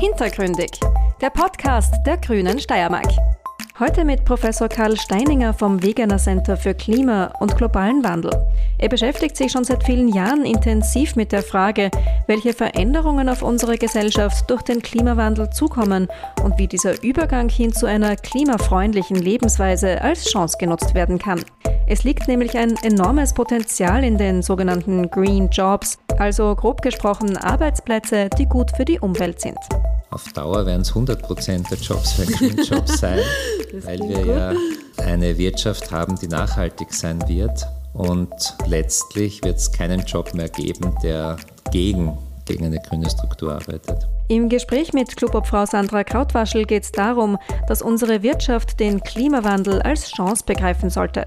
Hintergründig, der Podcast der Grünen Steiermark. Heute mit Professor Karl Steininger vom Wegener Center für Klima und globalen Wandel. Er beschäftigt sich schon seit vielen Jahren intensiv mit der Frage, welche Veränderungen auf unsere Gesellschaft durch den Klimawandel zukommen und wie dieser Übergang hin zu einer klimafreundlichen Lebensweise als Chance genutzt werden kann. Es liegt nämlich ein enormes Potenzial in den sogenannten Green Jobs, also grob gesprochen Arbeitsplätze, die gut für die Umwelt sind. Auf Dauer werden es 100% der Jobs Jobs sein, weil wir gut. ja eine Wirtschaft haben, die nachhaltig sein wird. Und letztlich wird es keinen Job mehr geben, der gegen, gegen eine grüne Struktur arbeitet. Im Gespräch mit Klubobfrau Sandra Krautwaschel geht es darum, dass unsere Wirtschaft den Klimawandel als Chance begreifen sollte.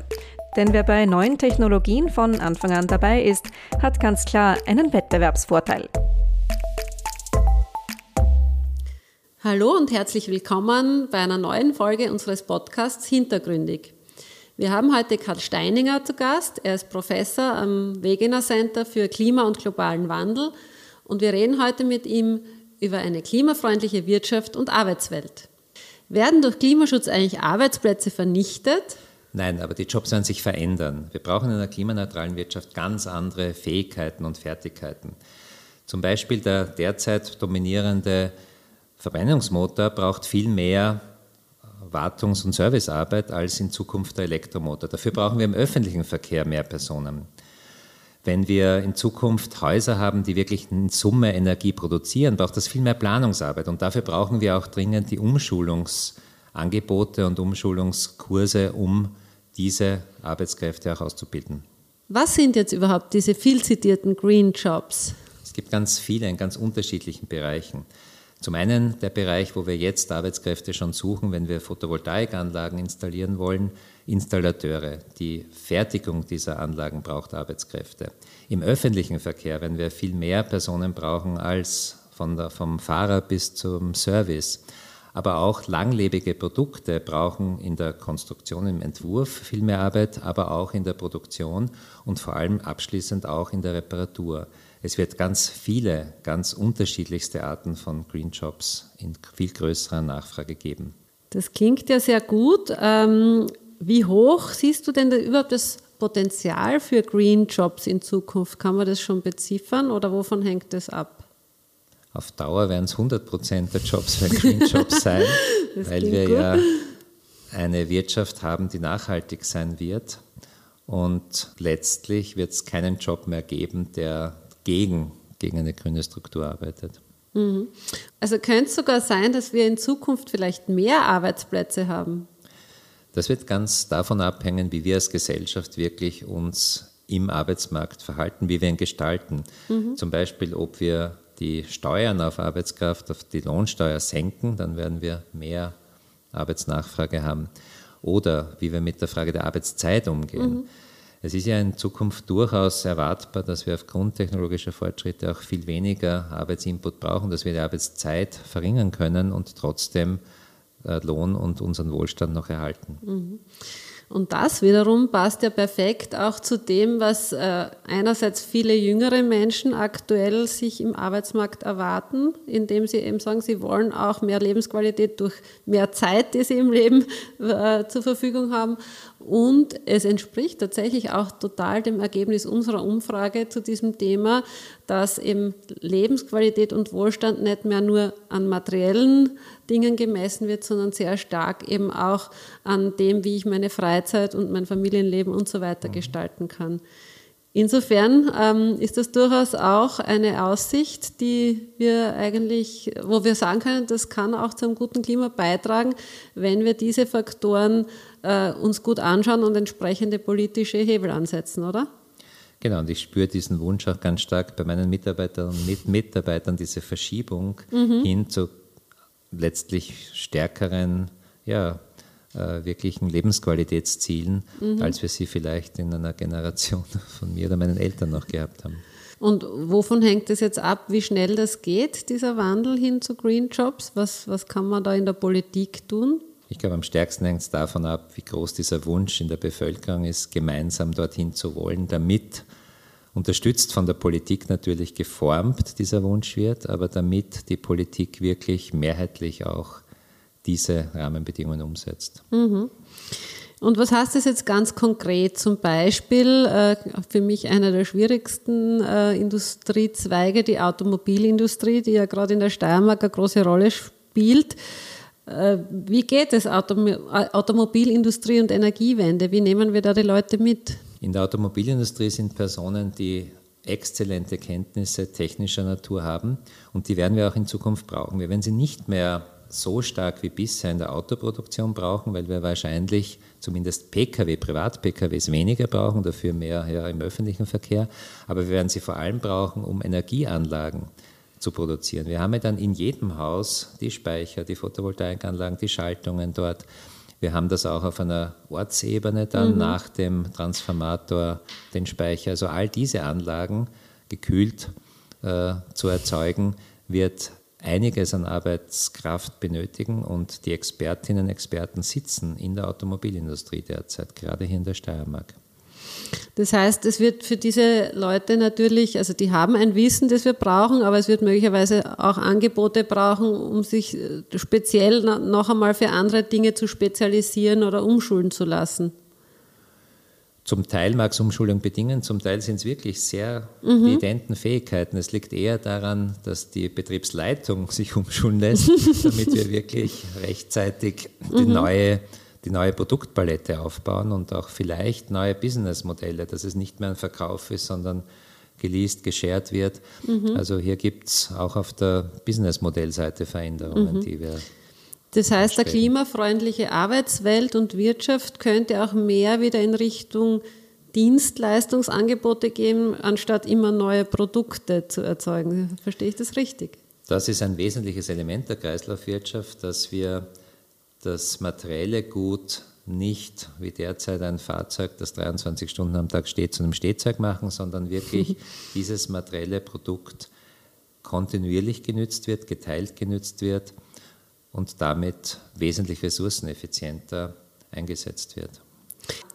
Denn wer bei neuen Technologien von Anfang an dabei ist, hat ganz klar einen Wettbewerbsvorteil. Hallo und herzlich willkommen bei einer neuen Folge unseres Podcasts Hintergründig. Wir haben heute Karl Steininger zu Gast. Er ist Professor am Wegener Center für Klima und globalen Wandel und wir reden heute mit ihm über eine klimafreundliche Wirtschaft und Arbeitswelt. Werden durch Klimaschutz eigentlich Arbeitsplätze vernichtet? Nein, aber die Jobs werden sich verändern. Wir brauchen in einer klimaneutralen Wirtschaft ganz andere Fähigkeiten und Fertigkeiten. Zum Beispiel der derzeit dominierende Verbrennungsmotor braucht viel mehr Wartungs- und Servicearbeit als in Zukunft der Elektromotor. Dafür brauchen wir im öffentlichen Verkehr mehr Personen. Wenn wir in Zukunft Häuser haben, die wirklich in Summe Energie produzieren, braucht das viel mehr Planungsarbeit. Und dafür brauchen wir auch dringend die Umschulungsangebote und Umschulungskurse, um diese Arbeitskräfte auch auszubilden. Was sind jetzt überhaupt diese viel zitierten Green Jobs? Es gibt ganz viele in ganz unterschiedlichen Bereichen. Zum einen der Bereich, wo wir jetzt Arbeitskräfte schon suchen, wenn wir Photovoltaikanlagen installieren wollen, Installateure. Die Fertigung dieser Anlagen braucht Arbeitskräfte. Im öffentlichen Verkehr, wenn wir viel mehr Personen brauchen als der, vom Fahrer bis zum Service. Aber auch langlebige Produkte brauchen in der Konstruktion, im Entwurf viel mehr Arbeit, aber auch in der Produktion und vor allem abschließend auch in der Reparatur. Es wird ganz viele, ganz unterschiedlichste Arten von Green Jobs in viel größerer Nachfrage geben. Das klingt ja sehr gut. Ähm, wie hoch siehst du denn überhaupt das Potenzial für Green Jobs in Zukunft? Kann man das schon beziffern oder wovon hängt das ab? Auf Dauer werden es 100 Prozent der Jobs für Green Jobs sein, weil wir gut. ja eine Wirtschaft haben, die nachhaltig sein wird. Und letztlich wird es keinen Job mehr geben, der gegen, gegen eine grüne Struktur arbeitet. Mhm. Also könnte es sogar sein, dass wir in Zukunft vielleicht mehr Arbeitsplätze haben? Das wird ganz davon abhängen, wie wir als Gesellschaft wirklich uns im Arbeitsmarkt verhalten, wie wir ihn gestalten. Mhm. Zum Beispiel, ob wir die Steuern auf Arbeitskraft, auf die Lohnsteuer senken, dann werden wir mehr Arbeitsnachfrage haben. Oder wie wir mit der Frage der Arbeitszeit umgehen. Mhm. Es ist ja in Zukunft durchaus erwartbar, dass wir aufgrund technologischer Fortschritte auch viel weniger Arbeitsinput brauchen, dass wir die Arbeitszeit verringern können und trotzdem äh, Lohn und unseren Wohlstand noch erhalten. Mhm. Und das wiederum passt ja perfekt auch zu dem, was äh, einerseits viele jüngere Menschen aktuell sich im Arbeitsmarkt erwarten, indem sie eben sagen, sie wollen auch mehr Lebensqualität durch mehr Zeit, die sie im Leben äh, zur Verfügung haben. Und es entspricht tatsächlich auch total dem Ergebnis unserer Umfrage zu diesem Thema, dass eben Lebensqualität und Wohlstand nicht mehr nur an materiellen Dingen gemessen wird, sondern sehr stark eben auch an dem, wie ich meine Freizeit und mein Familienleben und so weiter mhm. gestalten kann. Insofern ähm, ist das durchaus auch eine Aussicht, die wir eigentlich, wo wir sagen können, das kann auch zum guten Klima beitragen, wenn wir diese Faktoren äh, uns gut anschauen und entsprechende politische Hebel ansetzen, oder? Genau, und ich spüre diesen Wunsch auch ganz stark bei meinen Mitarbeitern und Mitarbeitern, diese Verschiebung mhm. hin zu letztlich stärkeren, ja, äh, wirklichen Lebensqualitätszielen, mhm. als wir sie vielleicht in einer Generation von mir oder meinen Eltern noch gehabt haben. Und wovon hängt es jetzt ab, wie schnell das geht, dieser Wandel hin zu Green Jobs? Was, was kann man da in der Politik tun? Ich glaube, am stärksten hängt es davon ab, wie groß dieser Wunsch in der Bevölkerung ist, gemeinsam dorthin zu wollen, damit unterstützt von der Politik natürlich geformt, dieser Wunsch wird, aber damit die Politik wirklich mehrheitlich auch diese Rahmenbedingungen umsetzt. Mhm. Und was heißt das jetzt ganz konkret? Zum Beispiel äh, für mich einer der schwierigsten äh, Industriezweige, die Automobilindustrie, die ja gerade in der Steiermark eine große Rolle spielt. Äh, wie geht es Autom Automobilindustrie und Energiewende? Wie nehmen wir da die Leute mit? In der Automobilindustrie sind Personen, die exzellente Kenntnisse technischer Natur haben und die werden wir auch in Zukunft brauchen. Wir werden sie nicht mehr so stark wie bisher in der Autoproduktion brauchen, weil wir wahrscheinlich zumindest Pkw, Privat-Pkws weniger brauchen, dafür mehr ja, im öffentlichen Verkehr. Aber wir werden sie vor allem brauchen, um Energieanlagen zu produzieren. Wir haben ja dann in jedem Haus die Speicher, die Photovoltaikanlagen, die Schaltungen dort. Wir haben das auch auf einer Ortsebene dann mhm. nach dem Transformator, den Speicher. Also all diese Anlagen gekühlt äh, zu erzeugen, wird einiges an Arbeitskraft benötigen und die Expertinnen und Experten sitzen in der Automobilindustrie derzeit, gerade hier in der Steiermark. Das heißt, es wird für diese Leute natürlich, also die haben ein Wissen, das wir brauchen, aber es wird möglicherweise auch Angebote brauchen, um sich äh, speziell noch einmal für andere Dinge zu spezialisieren oder umschulen zu lassen. Zum Teil mag es Umschulung bedingen, zum Teil sind es wirklich sehr mhm. identen Fähigkeiten. Es liegt eher daran, dass die Betriebsleitung sich umschulen lässt, damit wir wirklich rechtzeitig die, mhm. neue, die neue Produktpalette aufbauen und auch vielleicht neue Businessmodelle, dass es nicht mehr ein Verkauf ist, sondern geleast, geshared wird. Mhm. Also hier gibt es auch auf der Businessmodellseite Veränderungen, mhm. die wir das heißt, eine klimafreundliche Arbeitswelt und Wirtschaft könnte auch mehr wieder in Richtung Dienstleistungsangebote gehen, anstatt immer neue Produkte zu erzeugen. Verstehe ich das richtig? Das ist ein wesentliches Element der Kreislaufwirtschaft, dass wir das materielle Gut nicht wie derzeit ein Fahrzeug, das 23 Stunden am Tag steht, zu einem Stehzeug machen, sondern wirklich dieses materielle Produkt kontinuierlich genützt wird, geteilt genützt wird und damit wesentlich ressourceneffizienter eingesetzt wird.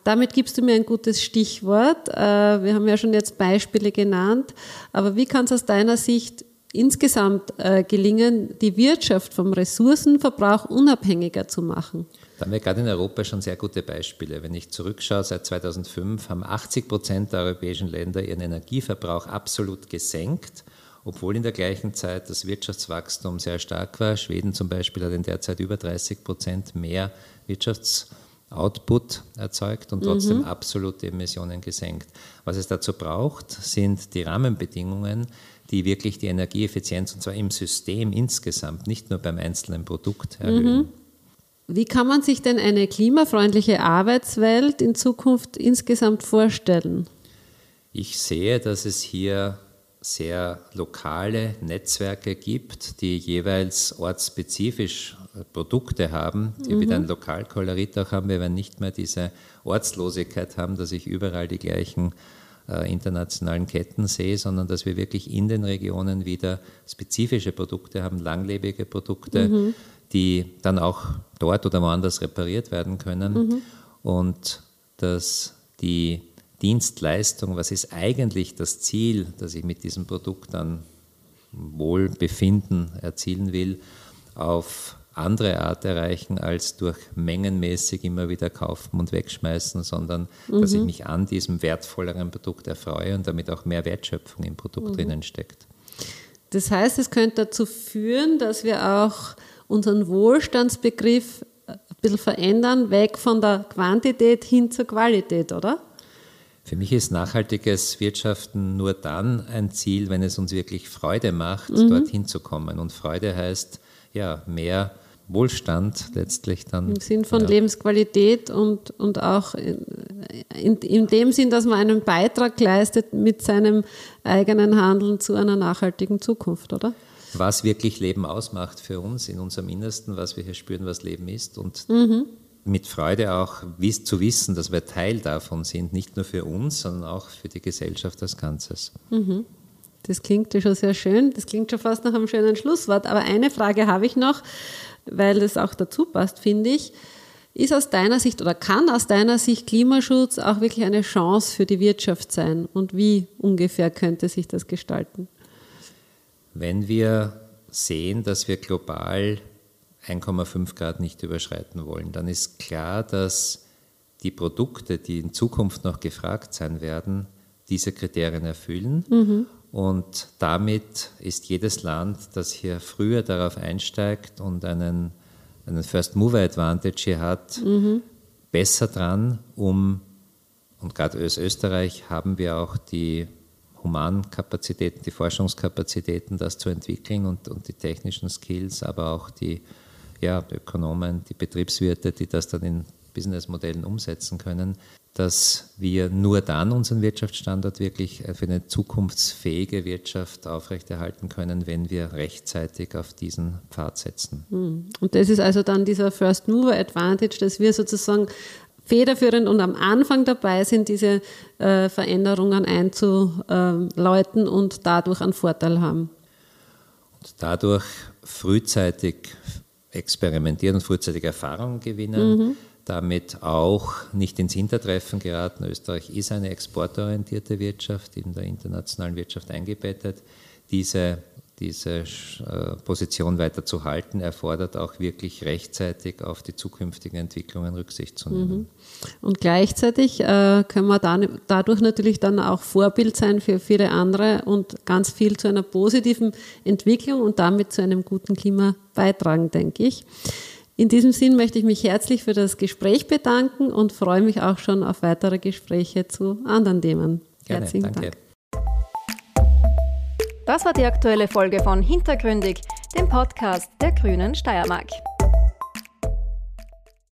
Damit gibst du mir ein gutes Stichwort. Äh, wir haben ja schon jetzt Beispiele genannt, aber wie kann es aus deiner Sicht insgesamt äh, gelingen, die Wirtschaft vom Ressourcenverbrauch unabhängiger zu machen? Da haben wir gerade in Europa schon sehr gute Beispiele. Wenn ich zurückschaue, seit 2005 haben 80 Prozent der europäischen Länder ihren Energieverbrauch absolut gesenkt obwohl in der gleichen Zeit das Wirtschaftswachstum sehr stark war. Schweden zum Beispiel hat in der Zeit über 30 Prozent mehr Wirtschaftsoutput erzeugt und trotzdem mhm. absolute Emissionen gesenkt. Was es dazu braucht, sind die Rahmenbedingungen, die wirklich die Energieeffizienz, und zwar im System insgesamt, nicht nur beim einzelnen Produkt erhöhen. Mhm. Wie kann man sich denn eine klimafreundliche Arbeitswelt in Zukunft insgesamt vorstellen? Ich sehe, dass es hier sehr lokale Netzwerke gibt, die jeweils ortsspezifisch äh, Produkte haben, die mhm. wieder ein Lokalkolorit auch haben. Wir werden nicht mehr diese Ortslosigkeit haben, dass ich überall die gleichen äh, internationalen Ketten sehe, sondern dass wir wirklich in den Regionen wieder spezifische Produkte haben, langlebige Produkte, mhm. die dann auch dort oder woanders repariert werden können mhm. und dass die Dienstleistung, was ist eigentlich das Ziel, das ich mit diesem Produkt dann Wohlbefinden erzielen will, auf andere Art erreichen als durch mengenmäßig immer wieder kaufen und wegschmeißen, sondern mhm. dass ich mhm. mich an diesem wertvolleren Produkt erfreue und damit auch mehr Wertschöpfung im Produkt mhm. drinnen steckt. Das heißt, es könnte dazu führen, dass wir auch unseren Wohlstandsbegriff ein bisschen verändern, weg von der Quantität hin zur Qualität, oder? Für mich ist nachhaltiges Wirtschaften nur dann ein Ziel, wenn es uns wirklich Freude macht, mhm. dorthin zu kommen. Und Freude heißt ja mehr Wohlstand letztlich dann. Im Sinn von ja. Lebensqualität und, und auch in, in, in, dem Sinn, dass man einen Beitrag leistet mit seinem eigenen Handeln zu einer nachhaltigen Zukunft, oder? Was wirklich Leben ausmacht für uns in unserem Innersten, was wir hier spüren, was Leben ist und mhm mit Freude auch zu wissen, dass wir Teil davon sind, nicht nur für uns, sondern auch für die Gesellschaft als Ganzes. Mhm. Das klingt ja schon sehr schön. Das klingt schon fast nach einem schönen Schlusswort. Aber eine Frage habe ich noch, weil das auch dazu passt, finde ich. Ist aus deiner Sicht oder kann aus deiner Sicht Klimaschutz auch wirklich eine Chance für die Wirtschaft sein? Und wie ungefähr könnte sich das gestalten? Wenn wir sehen, dass wir global 1,5 Grad nicht überschreiten wollen, dann ist klar, dass die Produkte, die in Zukunft noch gefragt sein werden, diese Kriterien erfüllen. Mhm. Und damit ist jedes Land, das hier früher darauf einsteigt und einen, einen First Mover Advantage hier hat, mhm. besser dran, um, und gerade als Österreich haben wir auch die Humankapazitäten, die Forschungskapazitäten, das zu entwickeln und, und die technischen Skills, aber auch die, ja, die Ökonomen, die Betriebswirte, die das dann in Businessmodellen umsetzen können, dass wir nur dann unseren Wirtschaftsstandort wirklich für eine zukunftsfähige Wirtschaft aufrechterhalten können, wenn wir rechtzeitig auf diesen Pfad setzen. Hm. Und das ist also dann dieser First Mover Advantage, dass wir sozusagen federführend und am Anfang dabei sind, diese äh, Veränderungen einzuläuten und dadurch einen Vorteil haben. Und dadurch frühzeitig experimentieren und frühzeitig Erfahrungen gewinnen. Mhm damit auch nicht ins Hintertreffen geraten. Österreich ist eine exportorientierte Wirtschaft, in der internationalen Wirtschaft eingebettet. Diese, diese äh, Position weiter zu halten, erfordert auch wirklich rechtzeitig auf die zukünftigen Entwicklungen Rücksicht zu nehmen. Mhm. Und gleichzeitig äh, können wir dann, dadurch natürlich dann auch Vorbild sein für viele andere und ganz viel zu einer positiven Entwicklung und damit zu einem guten Klima beitragen, denke ich. In diesem Sinn möchte ich mich herzlich für das Gespräch bedanken und freue mich auch schon auf weitere Gespräche zu anderen Themen. Gerne, Herzlichen danke. Dank. Das war die aktuelle Folge von Hintergründig, dem Podcast der Grünen Steiermark.